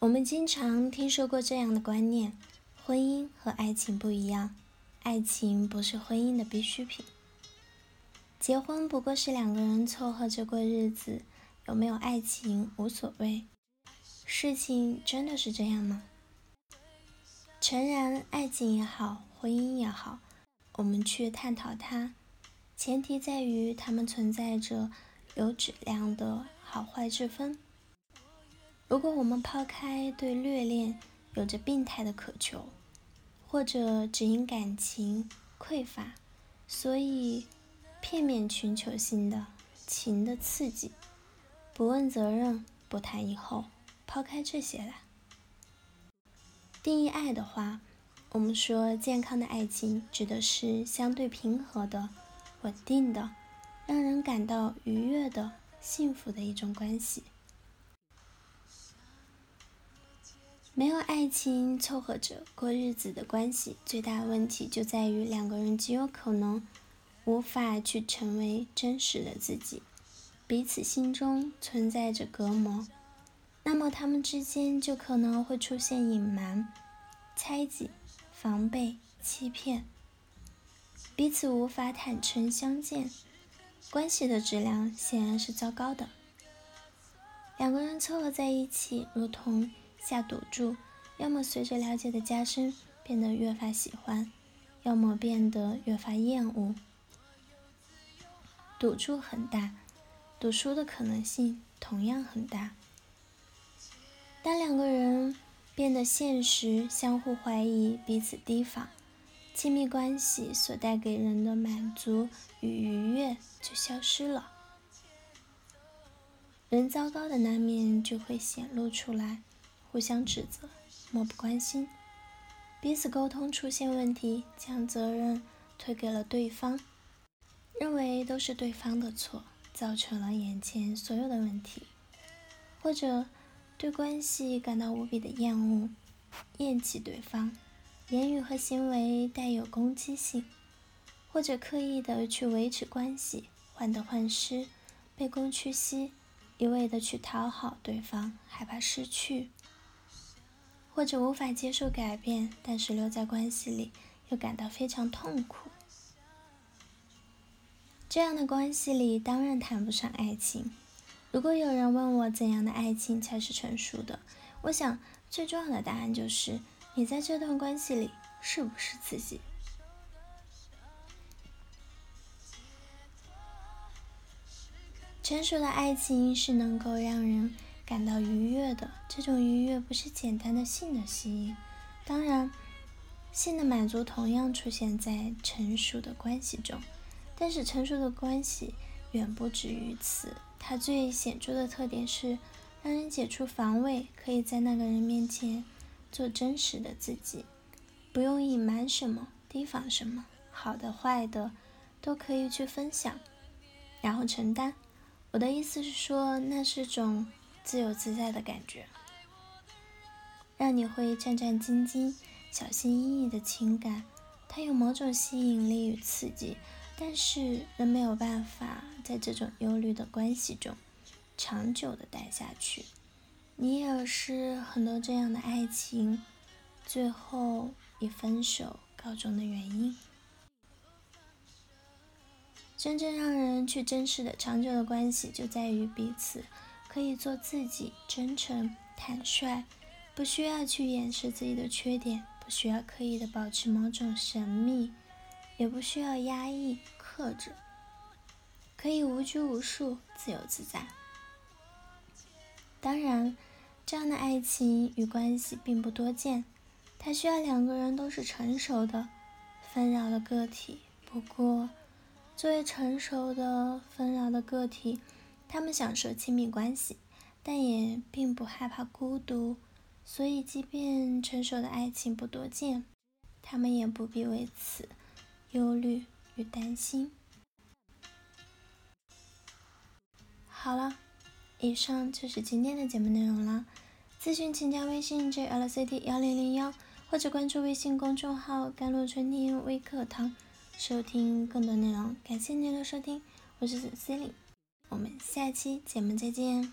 我们经常听说过这样的观念：婚姻和爱情不一样，爱情不是婚姻的必需品。结婚不过是两个人凑合着过日子，有没有爱情无所谓。事情真的是这样吗？诚然，爱情也好，婚姻也好，我们去探讨它，前提在于它们存在着有质量的好坏之分。如果我们抛开对虐恋有着病态的渴求，或者只因感情匮乏，所以片面寻求性的情的刺激，不问责任，不谈以后，抛开这些来定义爱的话，我们说健康的爱情指的是相对平和的、稳定的、让人感到愉悦的、幸福的一种关系。没有爱情凑合着过日子的关系，最大问题就在于两个人极有可能无法去成为真实的自己，彼此心中存在着隔膜，那么他们之间就可能会出现隐瞒、猜忌、防备、欺骗，彼此无法坦诚相见，关系的质量显然是糟糕的。两个人凑合在一起，如同。下赌注，要么随着了解的加深变得越发喜欢，要么变得越发厌恶。赌注很大，赌输的可能性同样很大。当两个人变得现实，相互怀疑，彼此提防，亲密关系所带给人的满足与愉悦就消失了，人糟糕的那面就会显露出来。互相指责，漠不关心，彼此沟通出现问题，将责任推给了对方，认为都是对方的错，造成了眼前所有的问题，或者对关系感到无比的厌恶，厌弃对方，言语和行为带有攻击性，或者刻意的去维持关系，患得患失，卑躬屈膝，一味的去讨好对方，害怕失去。或者无法接受改变，但是留在关系里又感到非常痛苦。这样的关系里当然谈不上爱情。如果有人问我怎样的爱情才是成熟的，我想最重要的答案就是你在这段关系里是不是自己。成熟的爱情是能够让人。感到愉悦的这种愉悦不是简单的性的吸引，当然，性的满足同样出现在成熟的关系中，但是成熟的关系远不止于此。它最显著的特点是让人解除防卫，可以在那个人面前做真实的自己，不用隐瞒什么、提防什么，好的、坏的都可以去分享，然后承担。我的意思是说，那是种。自由自在的感觉，让你会战战兢兢、小心翼翼的情感，它有某种吸引力与刺激，但是人没有办法在这种忧虑的关系中长久的待下去。你也是很多这样的爱情最后以分手告终的原因。真正让人去珍视的长久的关系，就在于彼此。可以做自己，真诚、坦率，不需要去掩饰自己的缺点，不需要刻意的保持某种神秘，也不需要压抑、克制，可以无拘无束、自由自在。当然，这样的爱情与关系并不多见，它需要两个人都是成熟的、纷扰的个体。不过，作为成熟的、纷扰的个体，他们享受亲密关系，但也并不害怕孤独，所以即便成熟的爱情不多见，他们也不必为此忧虑与担心。好了，以上就是今天的节目内容了。咨询请加微信 jlct 幺零零幺，或者关注微信公众号“甘露春天微课堂”，收听更多内容。感谢您的收听，我是 Celine。我们下期节目再见。